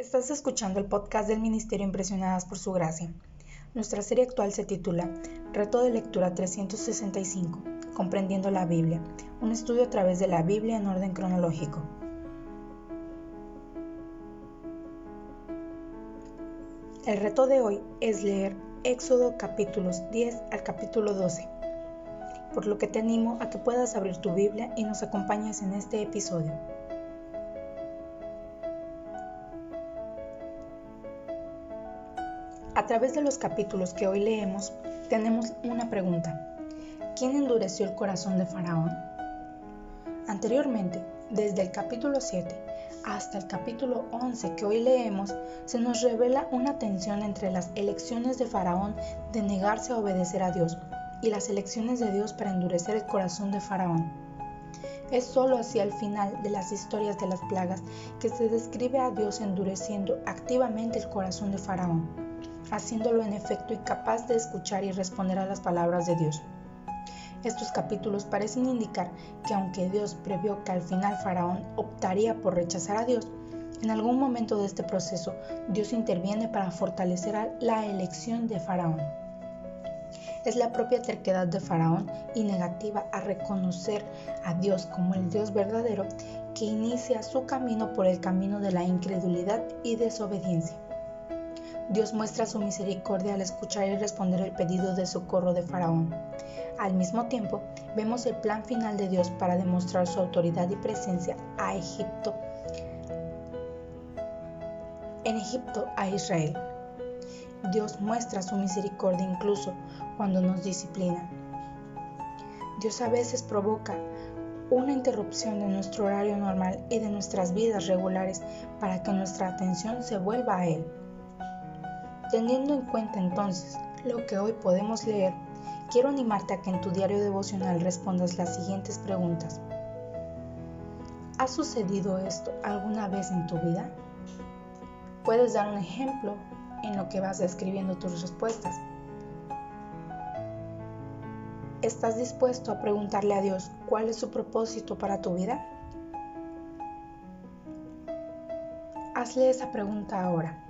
Estás escuchando el podcast del Ministerio Impresionadas por Su Gracia. Nuestra serie actual se titula Reto de Lectura 365, Comprendiendo la Biblia, un estudio a través de la Biblia en orden cronológico. El reto de hoy es leer Éxodo capítulos 10 al capítulo 12, por lo que te animo a que puedas abrir tu Biblia y nos acompañes en este episodio. A través de los capítulos que hoy leemos, tenemos una pregunta. ¿Quién endureció el corazón de Faraón? Anteriormente, desde el capítulo 7 hasta el capítulo 11 que hoy leemos, se nos revela una tensión entre las elecciones de Faraón de negarse a obedecer a Dios y las elecciones de Dios para endurecer el corazón de Faraón. Es solo hacia el final de las historias de las plagas que se describe a Dios endureciendo activamente el corazón de Faraón haciéndolo en efecto incapaz de escuchar y responder a las palabras de Dios. Estos capítulos parecen indicar que aunque Dios previó que al final Faraón optaría por rechazar a Dios, en algún momento de este proceso Dios interviene para fortalecer la elección de Faraón. Es la propia terquedad de Faraón y negativa a reconocer a Dios como el Dios verdadero que inicia su camino por el camino de la incredulidad y desobediencia. Dios muestra su misericordia al escuchar y responder el pedido de socorro de Faraón. Al mismo tiempo, vemos el plan final de Dios para demostrar su autoridad y presencia a Egipto. En Egipto a Israel. Dios muestra su misericordia incluso cuando nos disciplina. Dios a veces provoca una interrupción de nuestro horario normal y de nuestras vidas regulares para que nuestra atención se vuelva a Él. Teniendo en cuenta entonces lo que hoy podemos leer, quiero animarte a que en tu diario devocional respondas las siguientes preguntas. ¿Ha sucedido esto alguna vez en tu vida? Puedes dar un ejemplo en lo que vas escribiendo tus respuestas. ¿Estás dispuesto a preguntarle a Dios cuál es su propósito para tu vida? Hazle esa pregunta ahora.